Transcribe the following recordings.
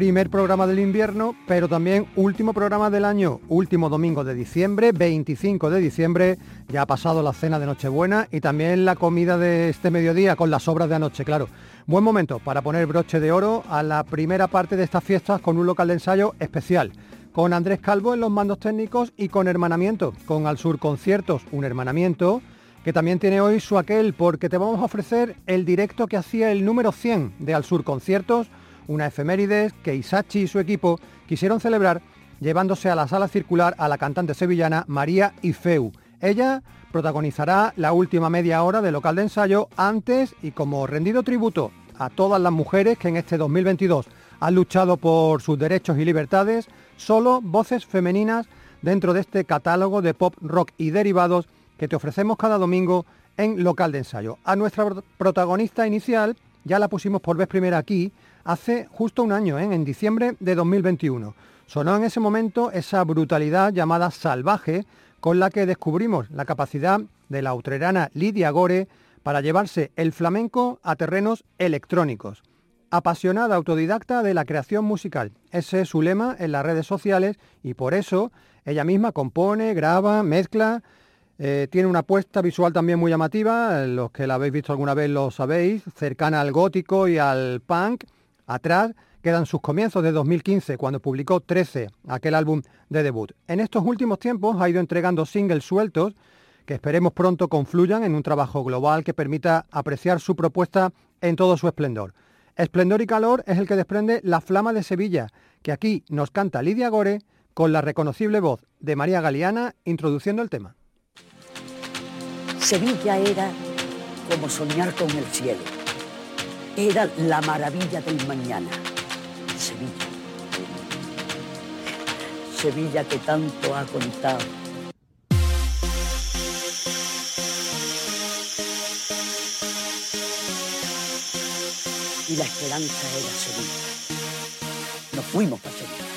Primer programa del invierno, pero también último programa del año, último domingo de diciembre, 25 de diciembre, ya ha pasado la cena de Nochebuena y también la comida de este mediodía con las obras de anoche, claro. Buen momento para poner broche de oro a la primera parte de estas fiestas con un local de ensayo especial, con Andrés Calvo en los mandos técnicos y con hermanamiento, con Al Sur Conciertos, un hermanamiento que también tiene hoy su aquel porque te vamos a ofrecer el directo que hacía el número 100 de Al Sur Conciertos una efemérides que Isachi y su equipo quisieron celebrar llevándose a la sala circular a la cantante sevillana María Ifeu. Ella protagonizará la última media hora del local de ensayo antes y como rendido tributo a todas las mujeres que en este 2022 han luchado por sus derechos y libertades, solo voces femeninas dentro de este catálogo de pop, rock y derivados que te ofrecemos cada domingo en local de ensayo. A nuestra protagonista inicial ya la pusimos por vez primera aquí, hace justo un año, ¿eh? en diciembre de 2021. Sonó en ese momento esa brutalidad llamada salvaje con la que descubrimos la capacidad de la utrerana Lidia Gore para llevarse el flamenco a terrenos electrónicos. Apasionada autodidacta de la creación musical. Ese es su lema en las redes sociales y por eso ella misma compone, graba, mezcla. Eh, tiene una apuesta visual también muy llamativa, los que la habéis visto alguna vez lo sabéis, cercana al gótico y al punk Atrás quedan sus comienzos de 2015, cuando publicó 13, aquel álbum de debut. En estos últimos tiempos ha ido entregando singles sueltos que esperemos pronto confluyan en un trabajo global que permita apreciar su propuesta en todo su esplendor. Esplendor y calor es el que desprende La Flama de Sevilla, que aquí nos canta Lidia Gore con la reconocible voz de María Galeana introduciendo el tema. Sevilla era como soñar con el cielo era la maravilla del mañana. Sevilla. Sevilla que tanto ha contado. Y la esperanza era Sevilla. Nos fuimos para Sevilla.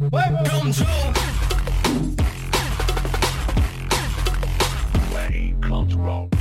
Welcome to Play Control.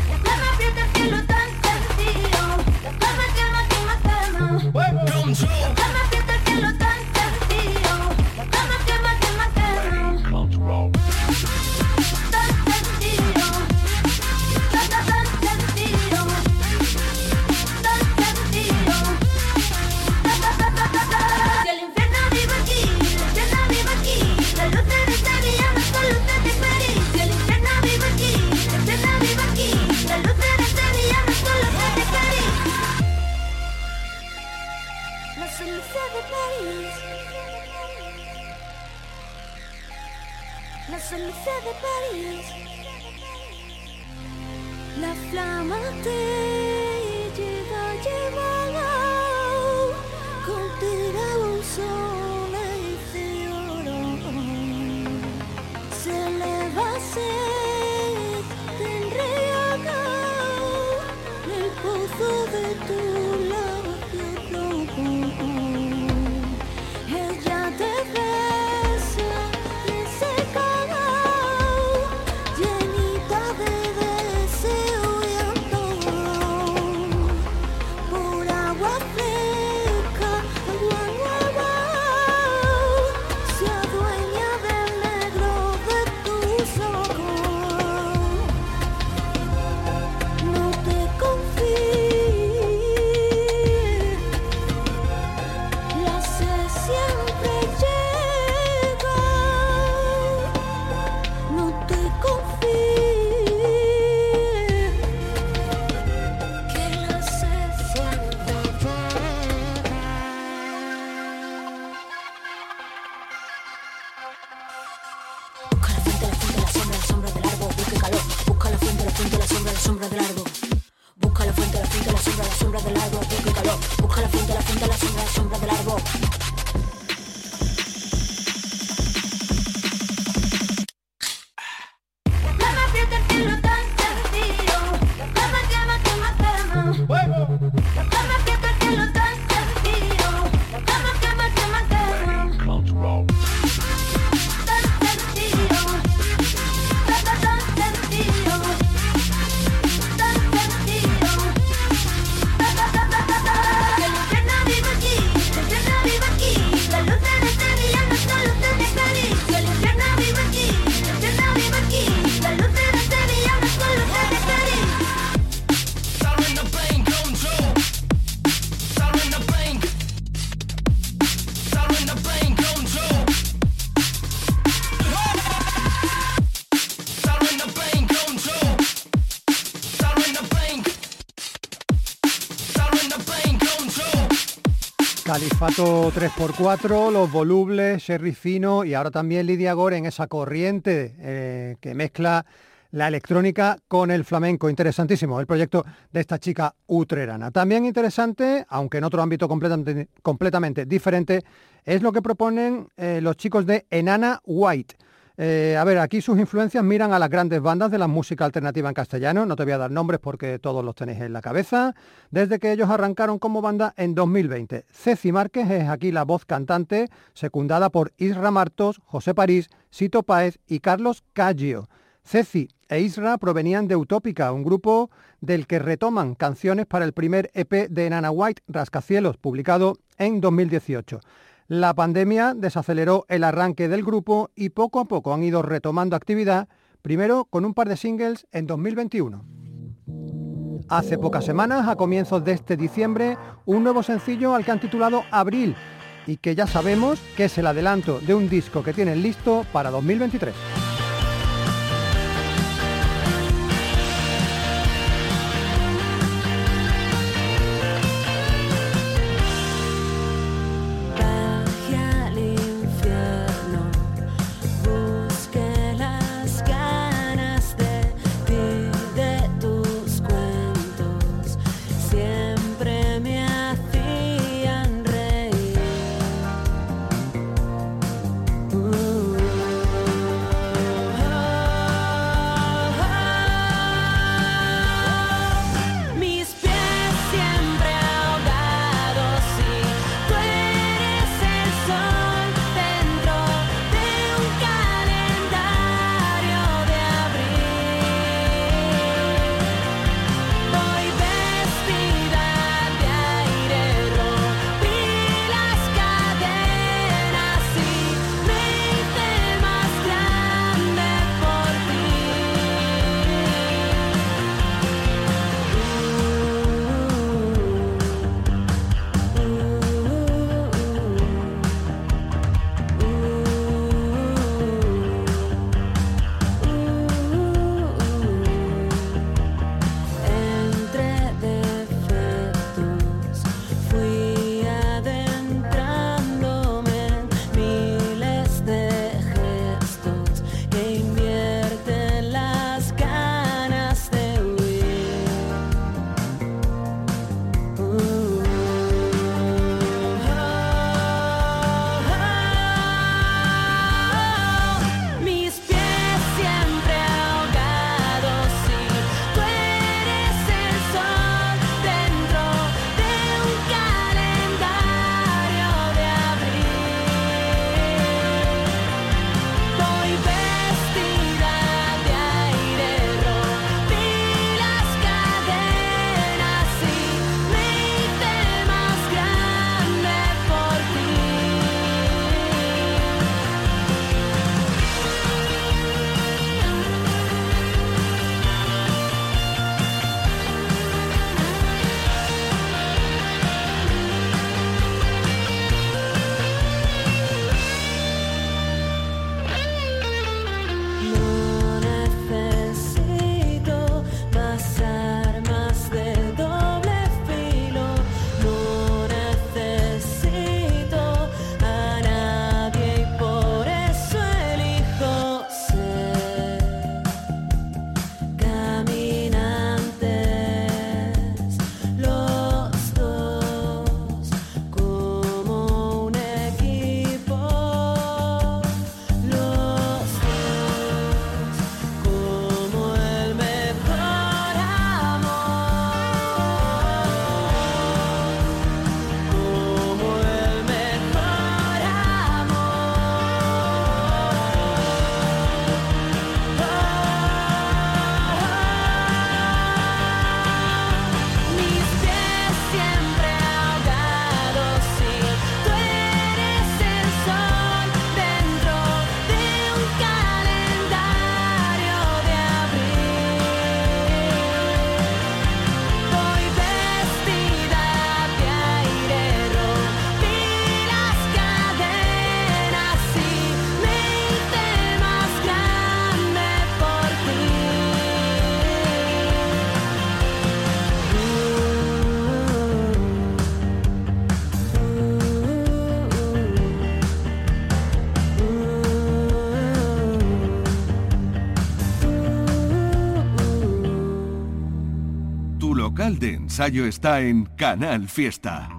featherbellies. Listen to featherbellies. La flamme Califato 3x4, Los Volubles, Sherry Fino y ahora también Lidia Gore en esa corriente eh, que mezcla la electrónica con el flamenco. Interesantísimo el proyecto de esta chica utrerana. También interesante, aunque en otro ámbito completamente, completamente diferente, es lo que proponen eh, los chicos de Enana White. Eh, a ver, aquí sus influencias miran a las grandes bandas de la música alternativa en castellano, no te voy a dar nombres porque todos los tenéis en la cabeza, desde que ellos arrancaron como banda en 2020. Ceci Márquez es aquí la voz cantante, secundada por Isra Martos, José París, Sito Páez y Carlos Caggio. Ceci e Isra provenían de Utópica, un grupo del que retoman canciones para el primer EP de Nana White, Rascacielos, publicado en 2018. La pandemia desaceleró el arranque del grupo y poco a poco han ido retomando actividad, primero con un par de singles en 2021. Hace pocas semanas, a comienzos de este diciembre, un nuevo sencillo al que han titulado Abril y que ya sabemos que es el adelanto de un disco que tienen listo para 2023. De ensayo está en Canal Fiesta.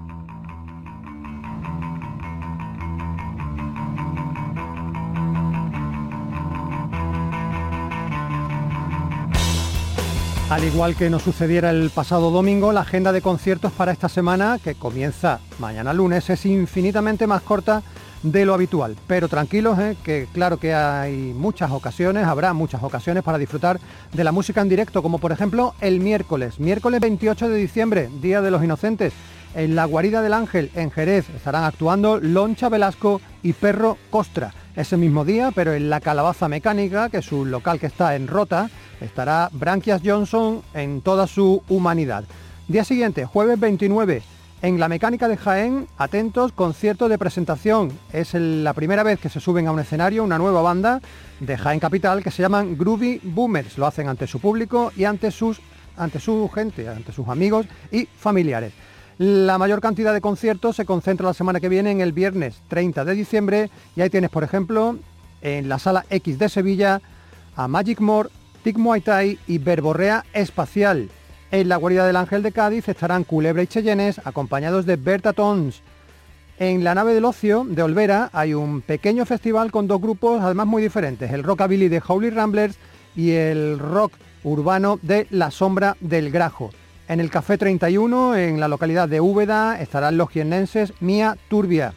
Al igual que nos sucediera el pasado domingo, la agenda de conciertos para esta semana, que comienza mañana lunes, es infinitamente más corta de lo habitual. Pero tranquilos, ¿eh? que claro que hay muchas ocasiones, habrá muchas ocasiones para disfrutar de la música en directo, como por ejemplo el miércoles, miércoles 28 de diciembre, Día de los Inocentes. En la Guarida del Ángel, en Jerez, estarán actuando Loncha Velasco y Perro Costra. Ese mismo día, pero en la Calabaza Mecánica, que es un local que está en Rota, estará Branquias Johnson en toda su humanidad. Día siguiente, jueves 29, en la Mecánica de Jaén, atentos, concierto de presentación. Es la primera vez que se suben a un escenario una nueva banda de Jaén Capital que se llaman Groovy Boomers. Lo hacen ante su público y ante, sus, ante su gente, ante sus amigos y familiares. La mayor cantidad de conciertos se concentra la semana que viene en el viernes 30 de diciembre y ahí tienes, por ejemplo, en la Sala X de Sevilla a Magic More, Tic Muay Thai y Verborrea Espacial. En la guarida del Ángel de Cádiz estarán Culebra y Cheyennes acompañados de Berta Tons. En la nave del ocio de Olvera hay un pequeño festival con dos grupos además muy diferentes, el rockabilly de Holy Ramblers y el rock urbano de La Sombra del Grajo. En el Café 31, en la localidad de Úbeda, estarán los jiennenses Mía Turbia.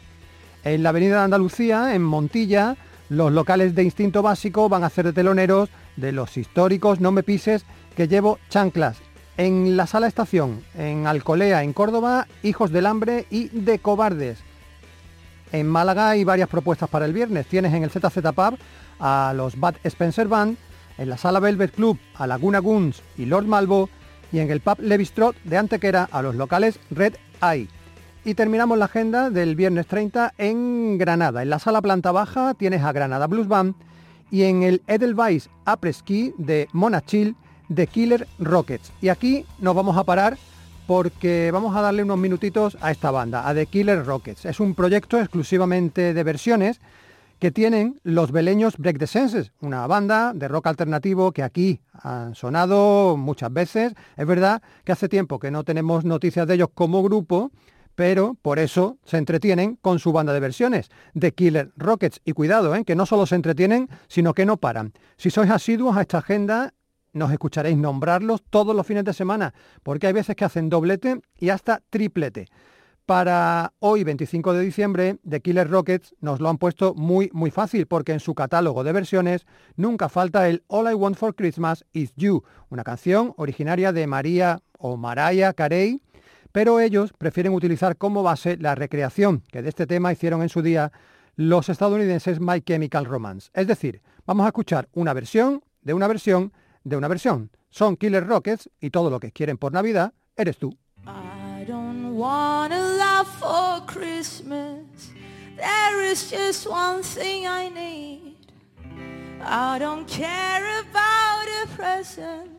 En la Avenida de Andalucía, en Montilla, los locales de Instinto Básico van a ser de teloneros de los históricos No me pises que llevo chanclas. En la sala estación, en Alcolea, en Córdoba, Hijos del Hambre y De Cobardes. En Málaga hay varias propuestas para el viernes. Tienes en el ZZ Pub a los Bad Spencer Band, en la sala Velvet Club a Laguna Guns y Lord Malvo y en el pub Levistrot de Antequera a los locales Red Eye. Y terminamos la agenda del viernes 30 en Granada. En la sala planta baja tienes a Granada Blues Band y en el Edelweiss Apreski de Monachil de Killer Rockets. Y aquí nos vamos a parar porque vamos a darle unos minutitos a esta banda, a The Killer Rockets. Es un proyecto exclusivamente de versiones que tienen los beleños Break the Senses, una banda de rock alternativo que aquí han sonado muchas veces. Es verdad que hace tiempo que no tenemos noticias de ellos como grupo, pero por eso se entretienen con su banda de versiones, The Killer Rockets. Y cuidado, ¿eh? que no solo se entretienen, sino que no paran. Si sois asiduos a esta agenda, nos escucharéis nombrarlos todos los fines de semana, porque hay veces que hacen doblete y hasta triplete. Para hoy, 25 de diciembre, The Killer Rockets nos lo han puesto muy, muy fácil, porque en su catálogo de versiones nunca falta el All I Want for Christmas Is You, una canción originaria de María o Mariah Carey, pero ellos prefieren utilizar como base la recreación que de este tema hicieron en su día los estadounidenses My Chemical Romance. Es decir, vamos a escuchar una versión de una versión de una versión. Son Killer Rockets y todo lo que quieren por Navidad eres tú. I don't wanna laugh for Christmas. There is just one thing I need. I don't care about a present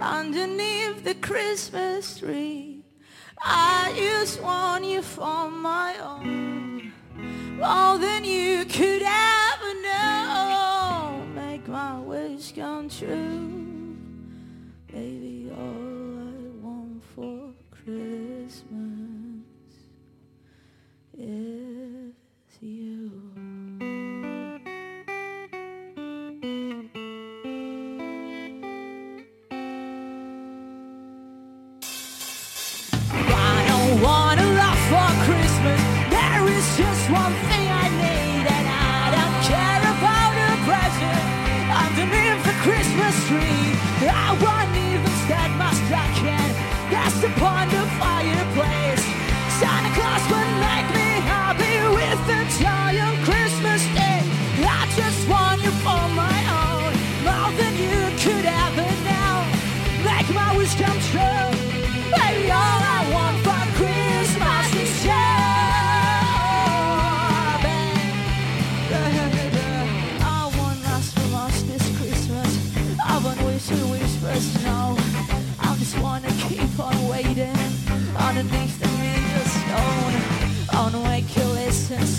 underneath the Christmas tree. I just want you for my own, more than you could ever true, baby. All I want for Christmas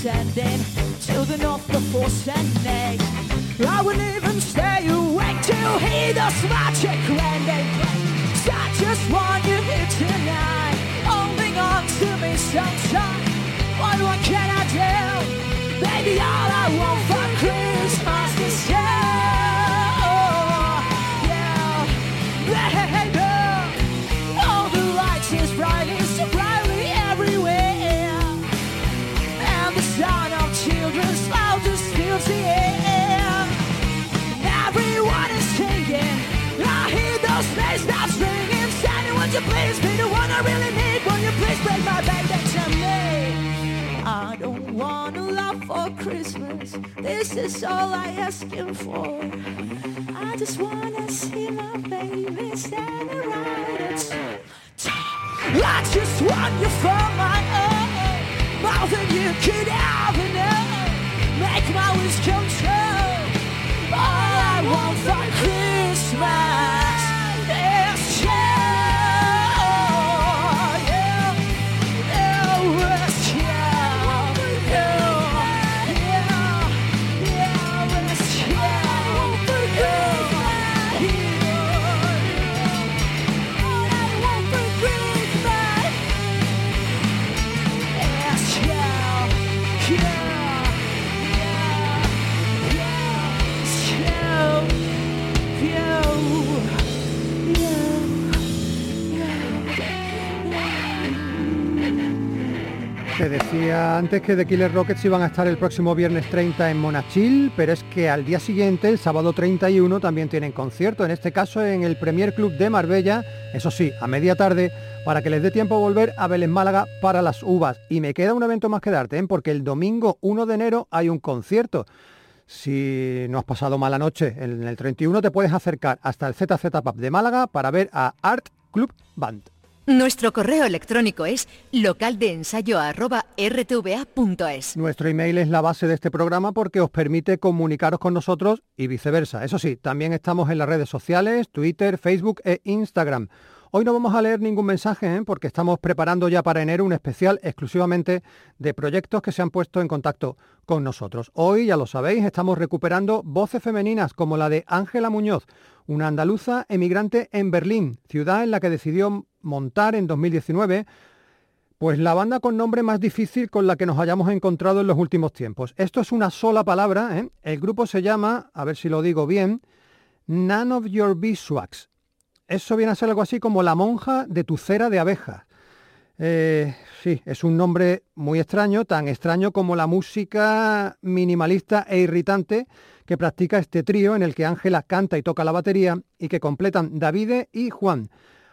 sending children off the force and egg. I will even stay awake to hear the magic. Such a just want you here tonight, holding on to me sometime. What, what can I do? Baby, all I want for Christmas is you. This is all I ask asking for. I just wanna see my baby standing right I just want you for my own. More than you could ever know Make my wish come true. All I want for Decía antes que The Killer Rockets iban a estar el próximo viernes 30 en Monachil, pero es que al día siguiente, el sábado 31, también tienen concierto, en este caso en el Premier Club de Marbella, eso sí, a media tarde, para que les dé tiempo a volver a Vélez Málaga para las uvas. Y me queda un evento más que darte, ¿eh? porque el domingo 1 de enero hay un concierto. Si no has pasado mala noche en el 31, te puedes acercar hasta el ZZ Pub de Málaga para ver a Art Club Band. Nuestro correo electrónico es localdeensayo@rtva.es. Nuestro email es la base de este programa porque os permite comunicaros con nosotros y viceversa. Eso sí, también estamos en las redes sociales, Twitter, Facebook e Instagram. Hoy no vamos a leer ningún mensaje ¿eh? porque estamos preparando ya para enero un especial exclusivamente de proyectos que se han puesto en contacto con nosotros. Hoy, ya lo sabéis, estamos recuperando voces femeninas como la de Ángela Muñoz, una andaluza emigrante en Berlín, ciudad en la que decidió montar en 2019 pues la banda con nombre más difícil con la que nos hayamos encontrado en los últimos tiempos. Esto es una sola palabra, ¿eh? el grupo se llama, a ver si lo digo bien, None of Your Beeswax. Eso viene a ser algo así como la monja de tu cera de abejas. Eh, sí, es un nombre muy extraño, tan extraño como la música minimalista e irritante que practica este trío en el que Ángela canta y toca la batería y que completan Davide y Juan.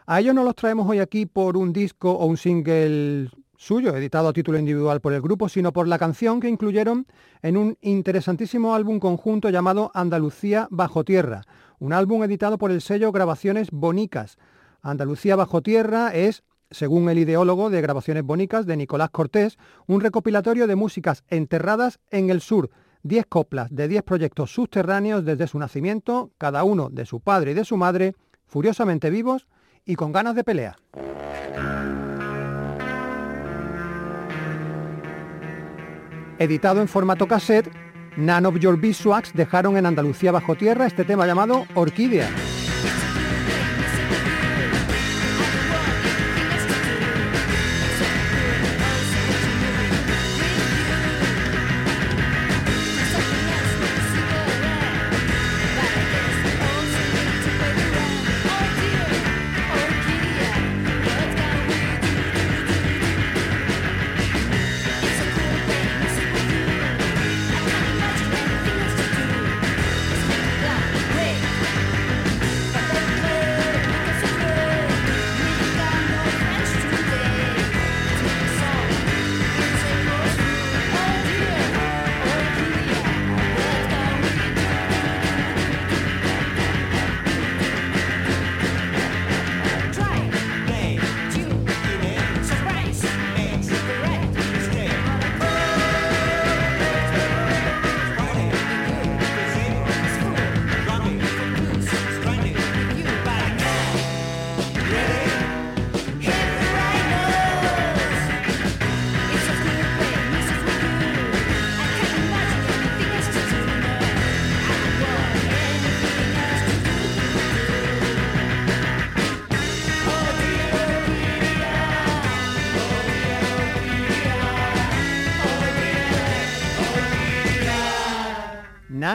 A ellos no los traemos hoy aquí por un disco o un single suyo, editado a título individual por el grupo, sino por la canción que incluyeron en un interesantísimo álbum conjunto llamado Andalucía Bajo Tierra, un álbum editado por el sello Grabaciones Bonicas. Andalucía Bajo Tierra es, según el ideólogo de Grabaciones Bonicas de Nicolás Cortés, un recopilatorio de músicas enterradas en el sur, 10 coplas de 10 proyectos subterráneos desde su nacimiento, cada uno de su padre y de su madre, furiosamente vivos y con ganas de pelea. Editado en formato cassette, None of Your Beeswax dejaron en Andalucía bajo tierra este tema llamado Orquídea.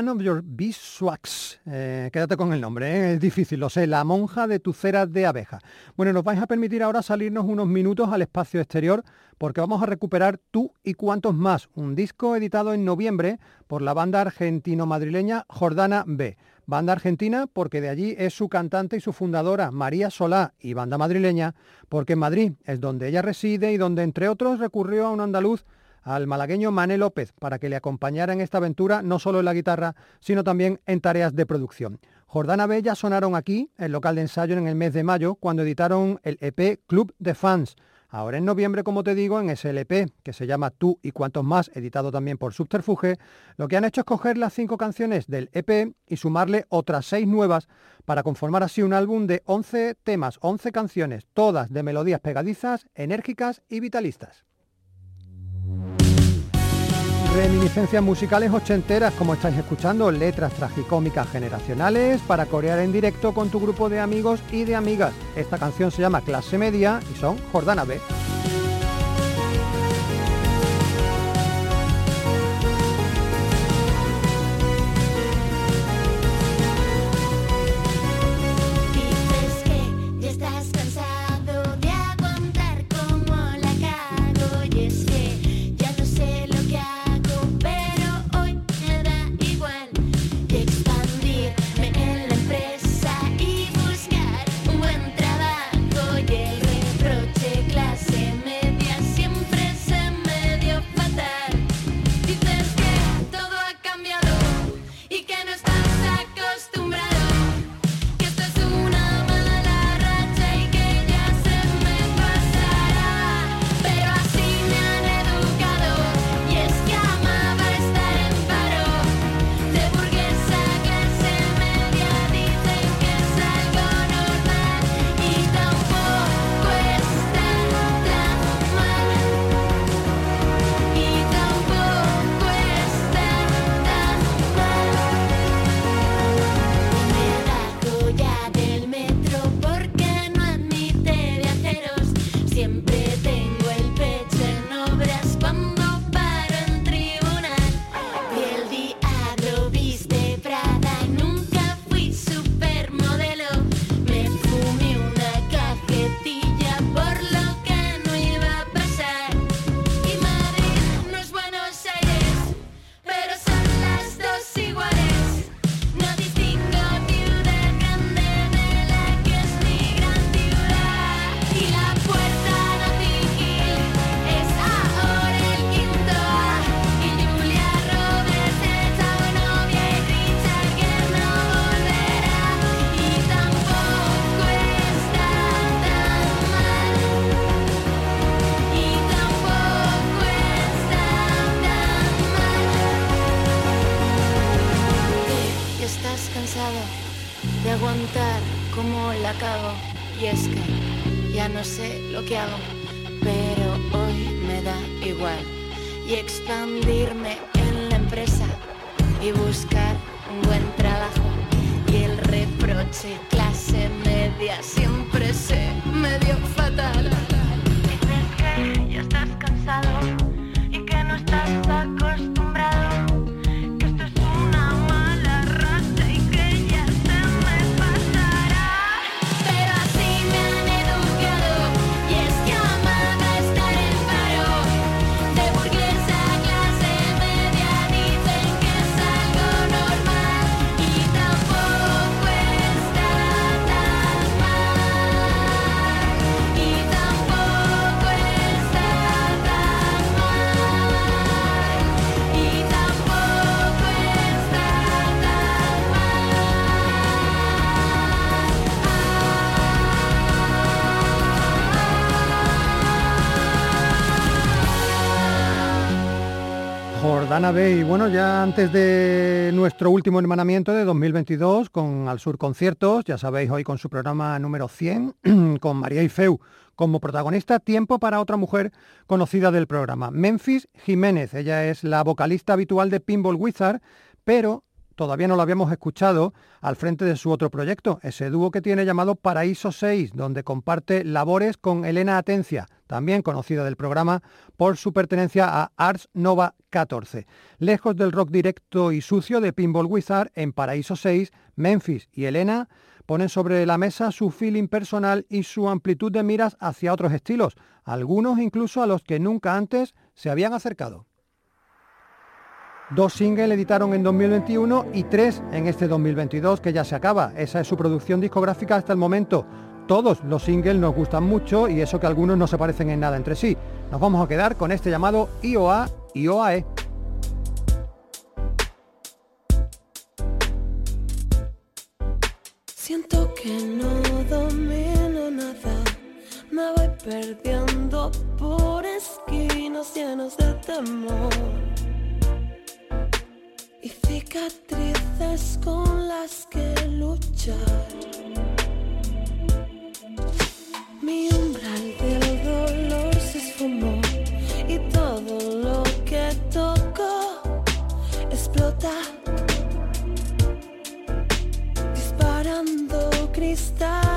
Of Your Beeswax. Eh, quédate con el nombre, ¿eh? es difícil, lo sé. La monja de tu cera de abeja. Bueno, nos vais a permitir ahora salirnos unos minutos al espacio exterior porque vamos a recuperar Tú y Cuantos Más, un disco editado en noviembre por la banda argentino-madrileña Jordana B. Banda argentina porque de allí es su cantante y su fundadora, María Solá, y banda madrileña porque en Madrid es donde ella reside y donde entre otros recurrió a un andaluz al malagueño Mané López para que le acompañara en esta aventura no solo en la guitarra, sino también en tareas de producción. Jordana Bella sonaron aquí, el local de ensayo, en el mes de mayo, cuando editaron el EP Club de Fans, Ahora en noviembre, como te digo, en SLP, que se llama Tú y cuantos más, editado también por Subterfuge, lo que han hecho es coger las cinco canciones del EP y sumarle otras seis nuevas para conformar así un álbum de 11 temas, 11 canciones, todas de melodías pegadizas, enérgicas y vitalistas. Reminiscencias musicales ochenteras, como estáis escuchando, letras tragicómicas generacionales para corear en directo con tu grupo de amigos y de amigas. Esta canción se llama Clase Media y son Jordana B. Bueno, ya antes de nuestro último hermanamiento de 2022 con Al Sur Conciertos, ya sabéis, hoy con su programa número 100, con María Ifeu como protagonista, tiempo para otra mujer conocida del programa, Memphis Jiménez. Ella es la vocalista habitual de Pinball Wizard, pero todavía no lo habíamos escuchado al frente de su otro proyecto, ese dúo que tiene llamado Paraíso 6, donde comparte labores con Elena Atencia, también conocida del programa por su pertenencia a Arts Nova 14. Lejos del rock directo y sucio de Pinball Wizard, en Paraíso 6, Memphis y Elena ponen sobre la mesa su feeling personal y su amplitud de miras hacia otros estilos, algunos incluso a los que nunca antes se habían acercado. Dos singles editaron en 2021 y tres en este 2022 que ya se acaba. Esa es su producción discográfica hasta el momento. Todos los singles nos gustan mucho y eso que algunos no se parecen en nada entre sí. Nos vamos a quedar con este llamado IOA IOAE. Siento que no domino nada, cicatrices con las que luchar. Mi umbral del dolor se esfumó y todo lo que tocó explota. Disparando cristal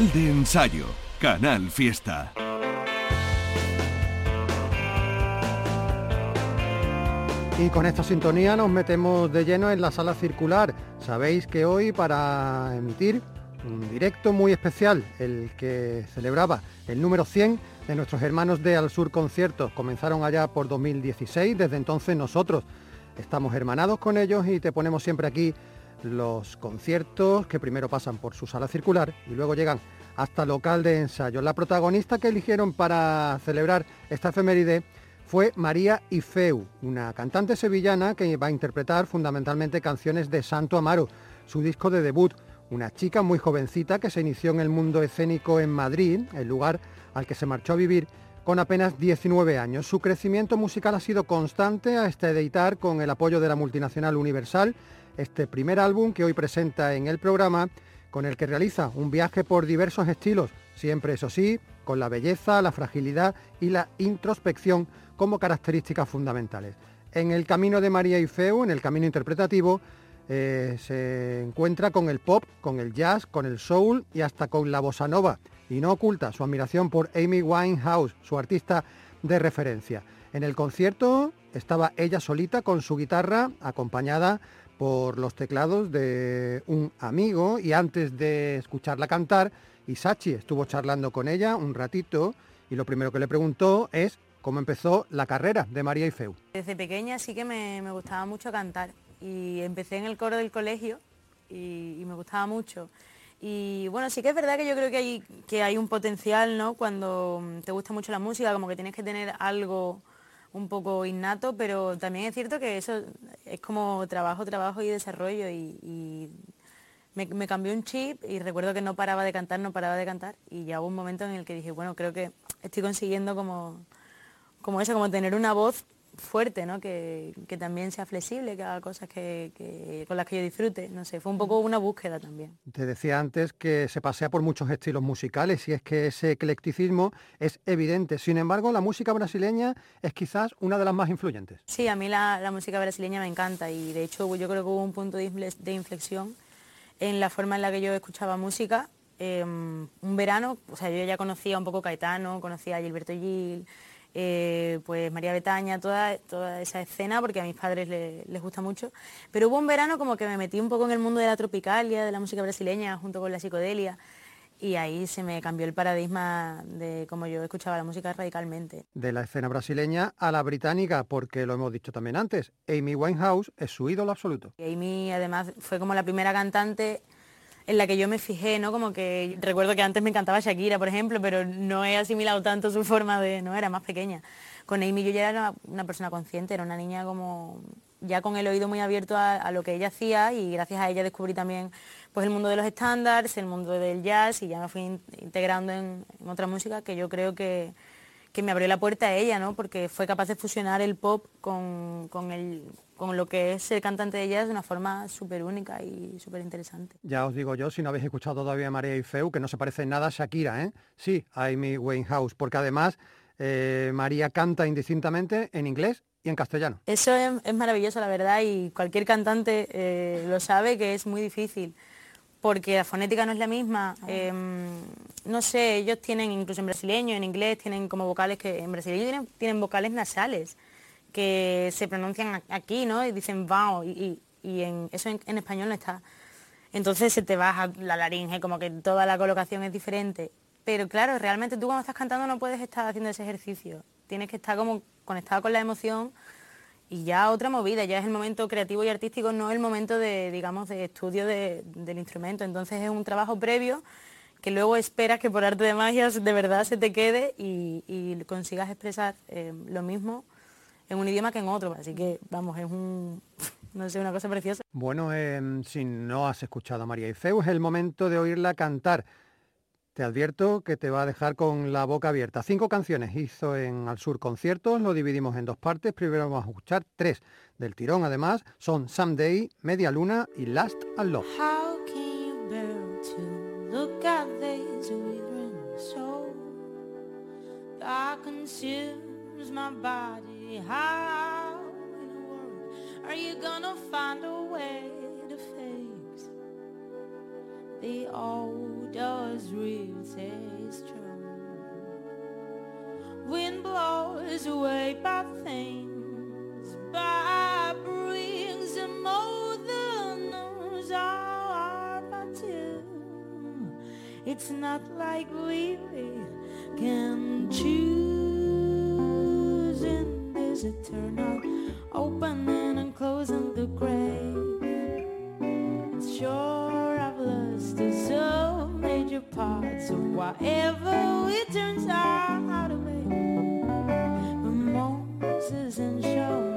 De ensayo. Canal Fiesta. Y con esta sintonía nos metemos de lleno en la sala circular. Sabéis que hoy para emitir un directo muy especial, el que celebraba el número 100 de nuestros hermanos de Al Sur Conciertos. Comenzaron allá por 2016, desde entonces nosotros estamos hermanados con ellos y te ponemos siempre aquí los conciertos que primero pasan por su sala circular y luego llegan hasta local de ensayo. La protagonista que eligieron para celebrar esta efeméride fue María Ifeu, una cantante sevillana que va a interpretar fundamentalmente canciones de Santo Amaro, su disco de debut. Una chica muy jovencita que se inició en el mundo escénico en Madrid, el lugar al que se marchó a vivir con apenas 19 años. Su crecimiento musical ha sido constante hasta editar con el apoyo de la multinacional Universal este primer álbum que hoy presenta en el programa, con el que realiza un viaje por diversos estilos, siempre eso sí, con la belleza, la fragilidad y la introspección como características fundamentales. En el camino de María y Feu, en el camino interpretativo, eh, se encuentra con el pop, con el jazz, con el soul y hasta con la bossa nova. Y no oculta su admiración por Amy Winehouse, su artista de referencia. En el concierto estaba ella solita con su guitarra, acompañada por los teclados de un amigo y antes de escucharla cantar, Isachi estuvo charlando con ella un ratito y lo primero que le preguntó es cómo empezó la carrera de María y Feu. Desde pequeña sí que me, gustaba mucho cantar y empecé en el coro del colegio y, y me gustaba mucho. Y bueno, sí que es verdad que yo creo que hay, que hay un potencial, ¿no? Cuando te gusta mucho la música, como que tienes que tener algo un poco innato, pero también es cierto que eso es como trabajo, trabajo y desarrollo y, me cambió un chip y recuerdo que no paraba de cantar, no paraba de cantar y ya hubo un momento en el que dije, bueno, creo que estoy consiguiendo como, como eso, como tener una voz fuerte, ¿no? Que, que también sea flexible, que haga cosas que, que- con las que yo disfrute. No sé, fue un poco una búsqueda también. Te decía antes que se pasea por muchos estilos musicales y es que ese eclecticismo es evidente. Sin embargo, la música brasileña es quizás una de las más influyentes. Sí, a mí la, la música brasileña me encanta y de hecho yo creo que hubo un punto de infle- de inflexión en la forma en la que yo escuchaba música. Eh, un verano, o sea, yo ya conocía un poco Caetano, conocía a Gilberto Gil, eh, pues María Betaña, toda, toda esa escena, porque a mis padres le- les gusta mucho. Pero hubo un verano como que me metí un poco en el mundo de la tropicalia, de la música brasileña, junto con la psicodelia, y ahí se me cambió el paradigma de cómo yo escuchaba la música radicalmente. De la escena brasileña a la británica, porque lo hemos dicho también antes, Amy Winehouse es su ídolo absoluto. Amy además fue como la primera cantante en la que yo me fijé, ¿no? Como que recuerdo que antes me encantaba Shakira, por ejemplo, pero no he asimilado tanto su forma de, no, era más pequeña. Con Amy yo ya era una persona consciente, era una niña como ya con el oído muy abierto a, lo que ella hacía y gracias a ella descubrí también pues el mundo de los estándares, el mundo del jazz y ya me fui in- integrando en, en otra música que yo creo que, que me abrió la puerta a ella, ¿no? Porque fue capaz de fusionar el pop con, con, el, con lo que es ser cantante de jazz de una forma súper única y súper interesante. Ya os digo yo, si no habéis escuchado todavía a María y Feu, que no se parece en nada a Shakira, ¿eh? Sí, a Amy Winehouse, porque además eh, María canta indistintamente en inglés y en castellano. Eso es, es maravilloso, la verdad, y cualquier cantante eh, lo sabe que es muy difícil, porque la fonética no es la misma. eh, no sé, ellos tienen, incluso en brasileño, en inglés, tienen como vocales que en brasileño tienen, tienen vocales nasales, que se pronuncian aquí, ¿no? Y dicen vao, y, eso en, español no está. Entonces se te baja la laringe, como que toda la colocación es diferente. Pero claro, realmente tú cuando estás cantando no puedes estar haciendo ese ejercicio. Tienes que estar como conectado con la emoción y ya otra movida, ya es el momento creativo y artístico, no el momento de, digamos, de estudio de- del instrumento. Entonces es un trabajo previo que luego esperas que por arte de magia de verdad se te quede y, y consigas expresar eh, lo mismo en un idioma que en otro. Así que, vamos, es un, no sé, una cosa preciosa. Bueno, em, si no has escuchado a María y Feu, es el momento de oírla cantar. Te advierto que te va a dejar con la boca abierta. Cinco canciones hizo en Al Sur Conciertos, lo dividimos en dos partes. Primero vamos a escuchar tres del tirón, además. Son Someday, Media Luna y Last and Love. How can you bear to look at this withering soul my body? How in the world are you gonna find a way to fix the odor's real taste true? Wind blows away bad things, bad brings more than knows. It's not like we can choose in this eternal opening and closing the grave. Sure, I've lost so major parts of whatever it turns out to be. But and Charmaine.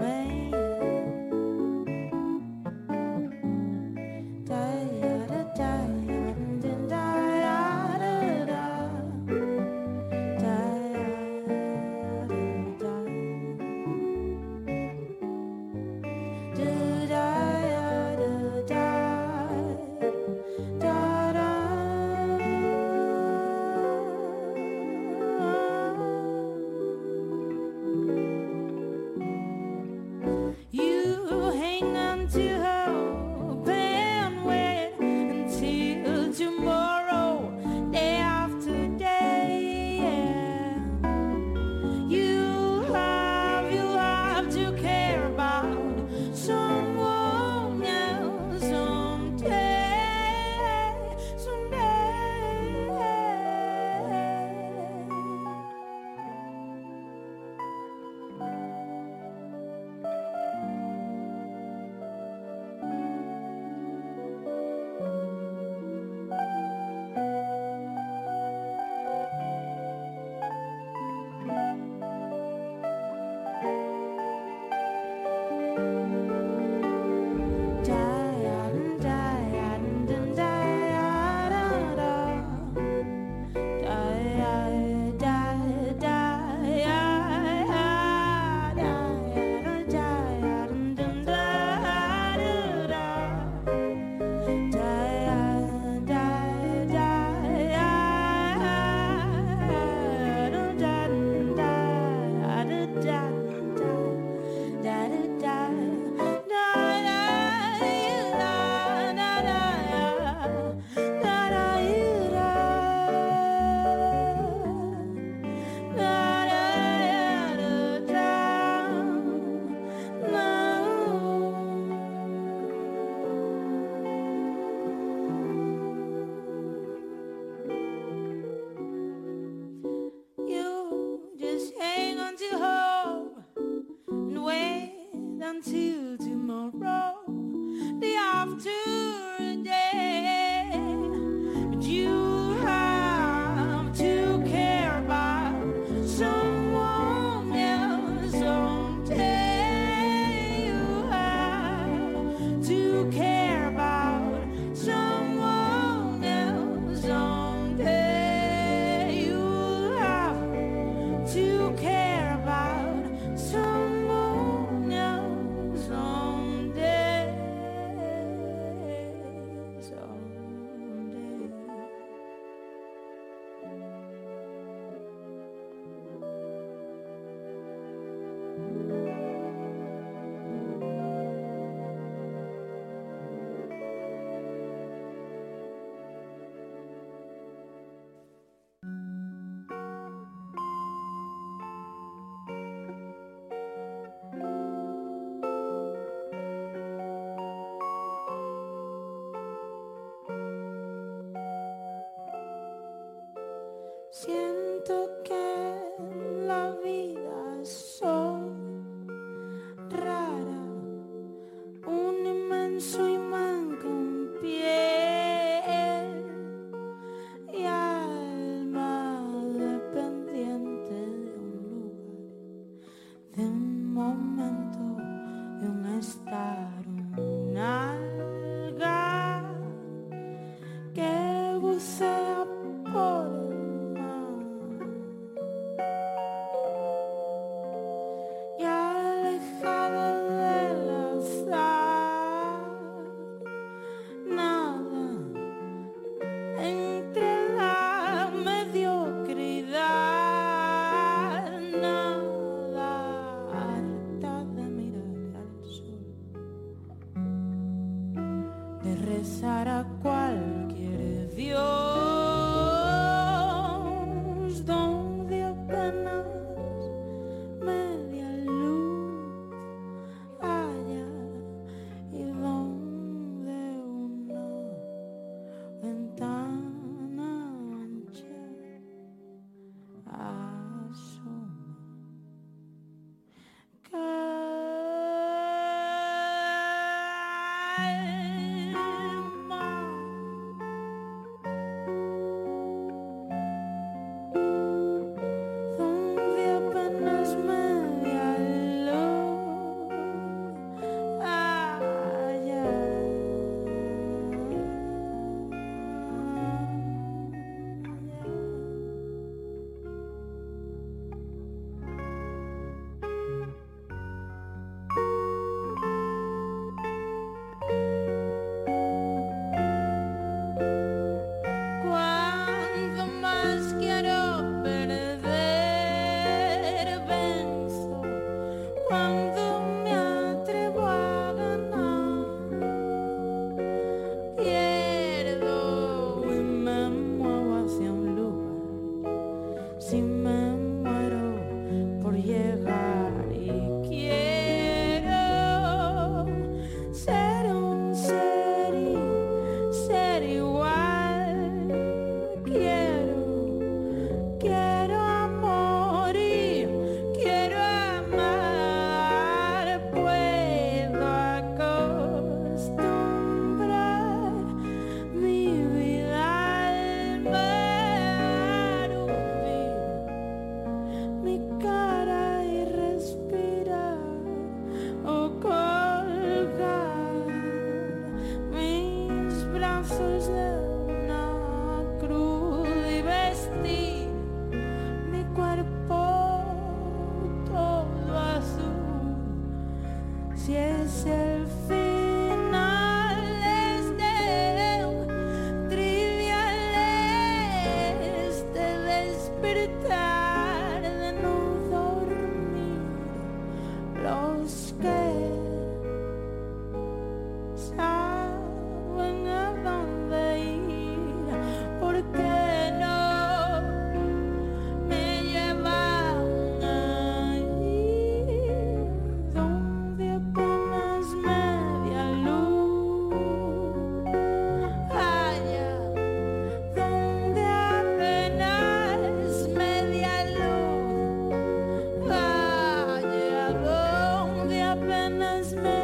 Christmas.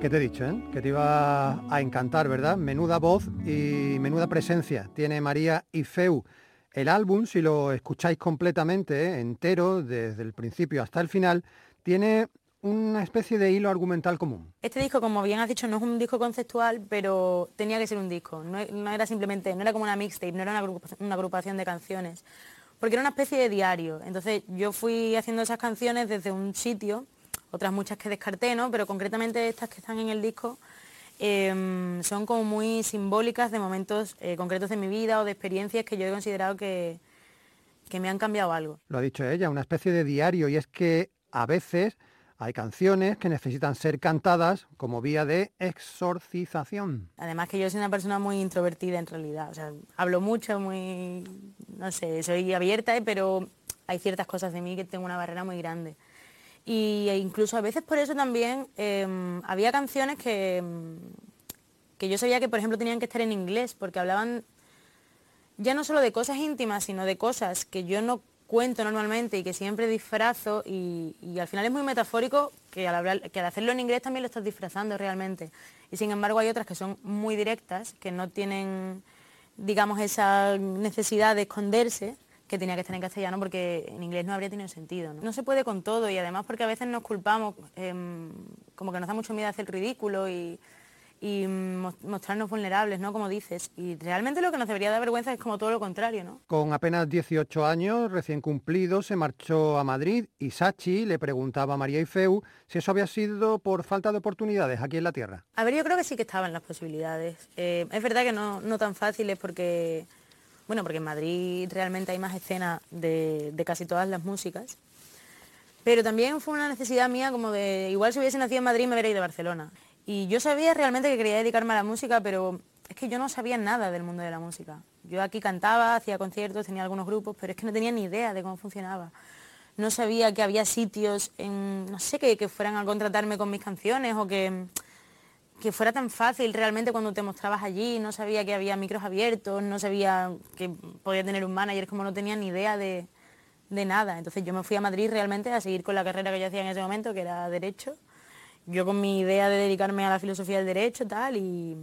¿Qué te he dicho, eh? Que te iba a encantar, ¿verdad? Menuda voz y menuda presencia tiene María y Feu. El álbum, si lo escucháis completamente, eh, entero, desde el principio hasta el final, tiene una especie de hilo argumental común. Este disco, como bien has dicho, no es un disco conceptual, pero tenía que ser un disco. No, no era simplemente, no era como una mixtape, no era una agrupación de canciones, porque era una especie de diario. Entonces yo fui haciendo esas canciones desde un sitio, otras muchas que descarté, ¿no? Pero concretamente estas que están en el disco em, son como muy simbólicas de momentos eh, concretos de mi vida o de experiencias que yo he considerado que, que me han cambiado algo. Lo ha dicho ella, una especie de diario, y es que a veces hay canciones que necesitan ser cantadas como vía de exorcización. Además que yo soy una persona muy introvertida en realidad, o sea, hablo mucho, muy, no sé, soy abierta, ¿eh? pero hay ciertas cosas de mí que tengo una barrera muy grande. Y e incluso a veces por eso también em, había canciones que, em, que yo sabía que, por ejemplo, tenían que estar en inglés, porque hablaban ya no solo de cosas íntimas, sino de cosas que yo no cuento normalmente y que siempre disfrazo y, y al final es muy metafórico que al, hablar, que al hacerlo en inglés también lo estás disfrazando realmente. Y sin embargo hay otras que son muy directas, que no tienen, digamos, esa necesidad de esconderse que tenía que estar en castellano porque en inglés no habría tenido sentido. No, se puede con todo y además porque a veces nos culpamos, em, como que nos da mucho miedo hacer ridículo y, y mo- mostrarnos vulnerables, ¿no? Como dices. Y realmente lo que nos debería dar vergüenza es como todo lo contrario, ¿no? Con apenas 18 años, recién cumplidos, se marchó a Madrid y Sachi le preguntaba a María y Feu si eso había sido por falta de oportunidades aquí en la Tierra. A ver, yo creo que sí que estaban las posibilidades. Eh, es verdad que no, no tan fáciles porque, bueno, porque en Madrid realmente hay más escenas de, de casi todas las músicas. Pero también fue una necesidad mía como de, igual si hubiese nacido en Madrid me hubiera ido a Barcelona. Y yo sabía realmente que quería dedicarme a la música, pero es que yo no sabía nada del mundo de la música. Yo aquí cantaba, hacía conciertos, tenía algunos grupos, pero es que no tenía ni idea de cómo funcionaba. No sabía que había sitios, en, no sé, que, que fueran a contratarme con mis canciones o que, que fuera tan fácil realmente cuando te mostrabas allí, no sabía que había micros abiertos, no sabía que podía tener un manager, como no tenía ni idea de, de nada. Entonces yo me fui a Madrid realmente a seguir con la carrera que yo hacía en ese momento, que era Derecho. Yo con mi idea de dedicarme a la filosofía del derecho tal, y,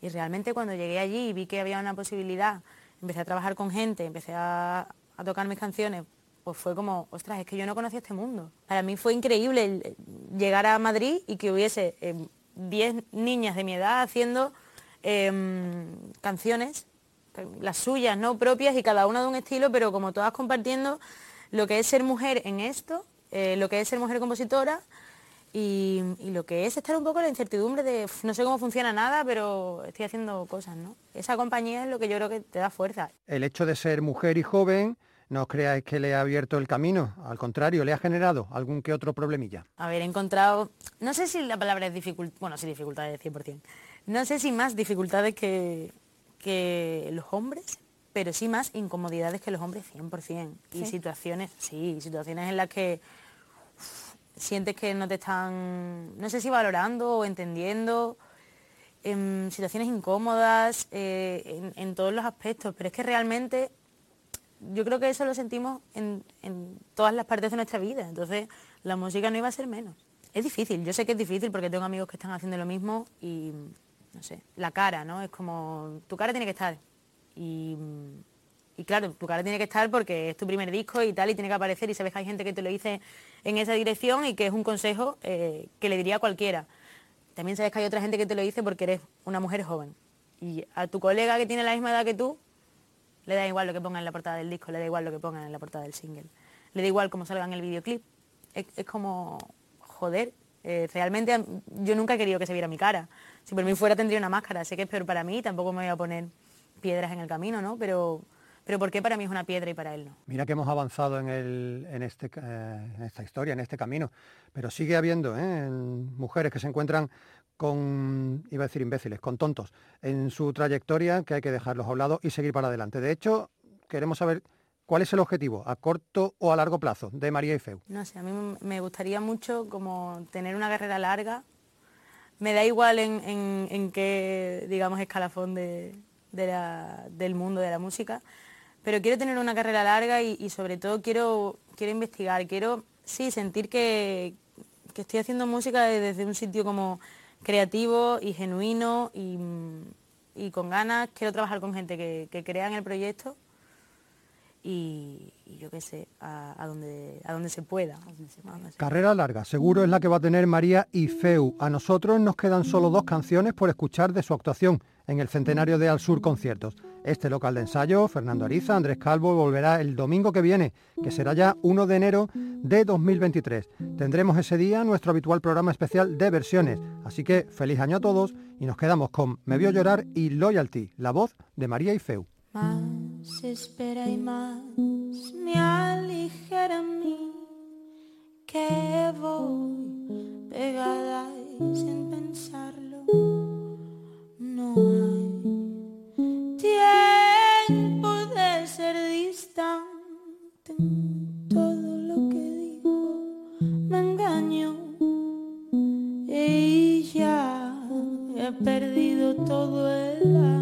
y realmente cuando llegué allí y vi que había una posibilidad, empecé a trabajar con gente, empecé a, a tocar mis canciones, pues fue como, ostras, es que yo no conocía este mundo. Para mí fue increíble llegar a Madrid y que hubiese eh, 10 niñas de mi edad haciendo em, canciones, las suyas, ¿no? Propias y cada una de un estilo, pero como todas compartiendo lo que es ser mujer en esto, eh, lo que es ser mujer compositora y, y lo que es estar un poco en la incertidumbre de "Uf, no sé cómo funciona nada, pero estoy haciendo cosas, ¿no? Esa compañía es lo que yo creo que te da fuerza. El hecho de ser mujer y joven, no os creáis que le ha abierto el camino, al contrario, le ha generado algún que otro problemilla. haber encontrado, no sé si la palabra es dificultad, bueno, sí, dificultades 100%, no sé si más dificultades que, que los hombres, pero sí más incomodidades que los hombres 100%. Y ¿Sí? situaciones, sí, situaciones en las que sientes que no te están, no sé si valorando o entendiendo, em, situaciones incómodas eh, en, en todos los aspectos, pero es que realmente yo creo que eso lo sentimos en, en todas las partes de nuestra vida, entonces la música no iba a ser menos. Es difícil, yo sé que es difícil porque tengo amigos que están haciendo lo mismo y, no sé, la cara, ¿no? Es como, tu cara tiene que estar. Y, y claro, tu cara tiene que estar porque es tu primer disco y tal, y tiene que aparecer y sabes que hay gente que te lo dice en esa dirección y que es un consejo eh, que le diría a cualquiera. También sabes que hay otra gente que te lo dice porque eres una mujer joven. Y a tu colega que tiene la misma edad que tú, le da igual lo que ponga en la portada del disco, le da igual lo que pongan en la portada del single. Le da igual cómo salga en el videoclip. Es, como, joder, eh, realmente yo nunca he querido que se viera mi cara. Si por mí fuera tendría una máscara. Sé que es peor para mí, tampoco me voy a poner piedras en el camino, ¿no? Pero, pero ¿por qué para mí es una piedra y para él no? Mira que hemos avanzado en, el- en, este, eh, en esta historia, en este camino, pero sigue habiendo ¿eh? mujeres que se encuentran con, iba a decir imbéciles, con tontos en su trayectoria que hay que dejarlos a un lado y seguir para adelante. De hecho, queremos saber cuál es el objetivo, a corto o a largo plazo, de María y Feu. No sé, a mí me gustaría mucho como tener una carrera larga. Me da igual en, en- en qué, digamos, escalafón de, de la- del mundo de la música, pero quiero tener una carrera larga y, y sobre todo quiero, quiero investigar, quiero, sí, sentir que, que estoy haciendo música de- desde un sitio como creativo y genuino y, y con ganas. Quiero trabajar con gente que, que crea en el proyecto y, y yo qué sé, a, a donde, a donde se pueda. Carrera larga, seguro es la que va a tener María y Feu. A nosotros nos quedan solo dos canciones por escuchar de su actuación en el centenario de Al Sur Conciertos. Este local de ensayo, Fernando Ariza, Andrés Calvo, volverá el domingo que viene, que será ya 1 de enero de 2023. Tendremos ese día nuestro habitual programa especial de versiones. Así que feliz año a todos y nos quedamos con Me vio llorar y Loyalty, la voz de María y Feu. Más espera y más me aligera a mí que voy pegada y sin pensarlo. No hay tiempo de ser distante. Todo lo que digo me engañó y ya he perdido todo el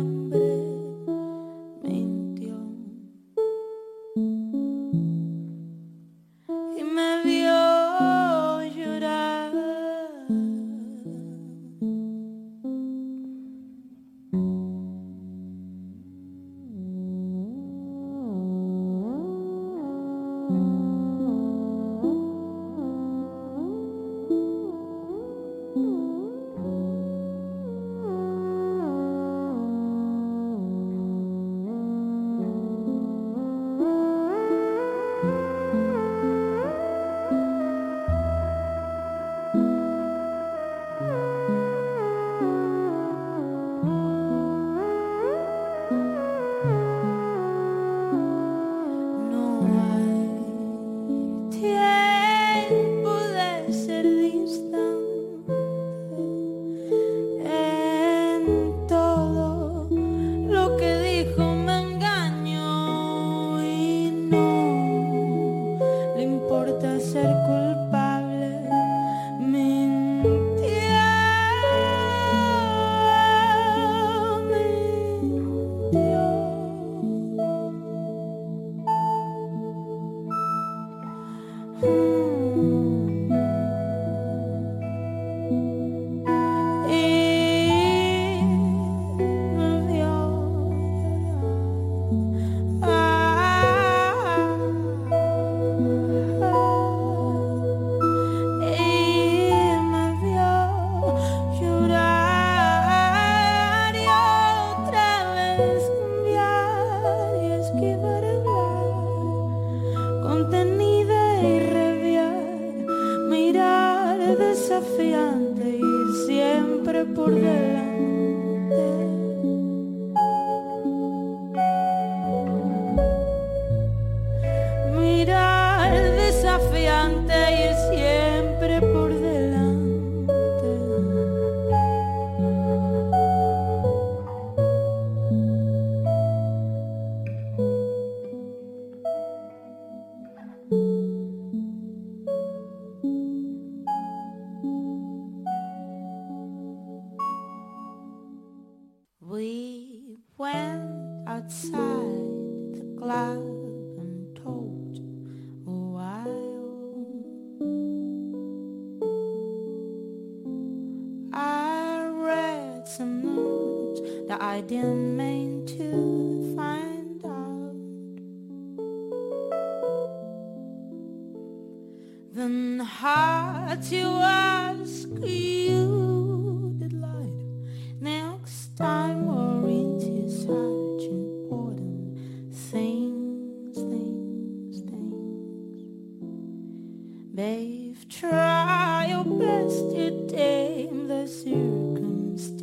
Maeve, try your best to tame the circumstance.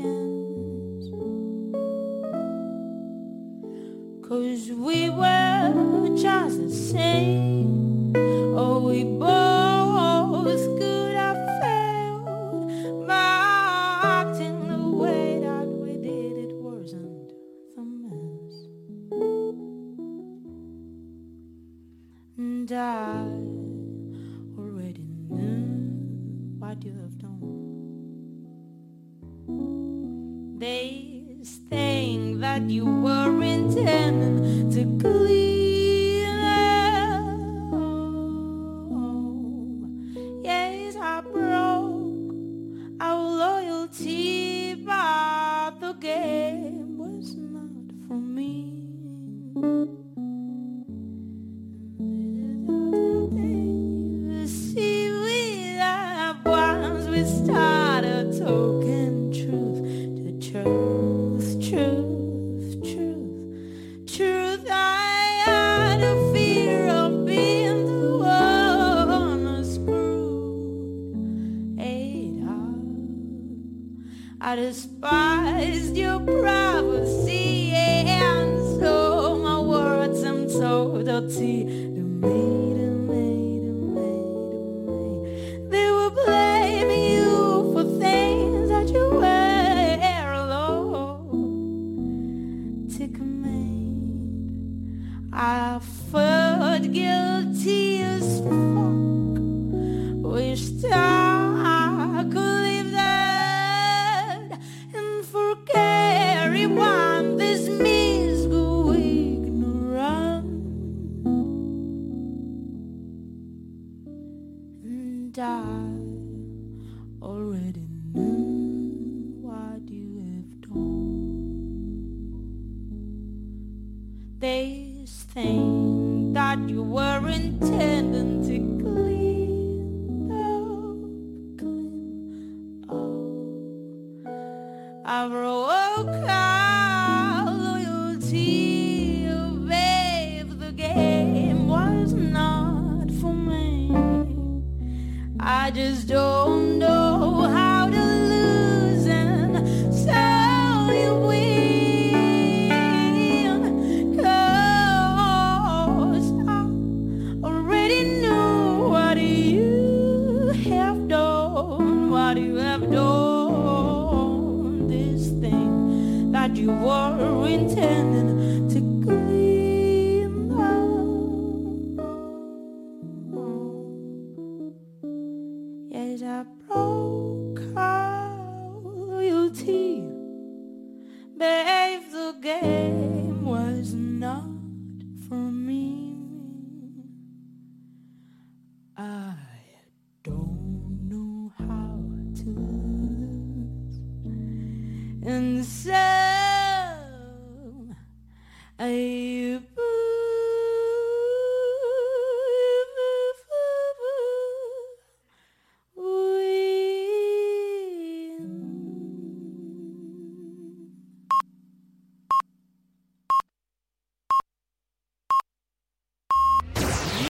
Cause we were just the same.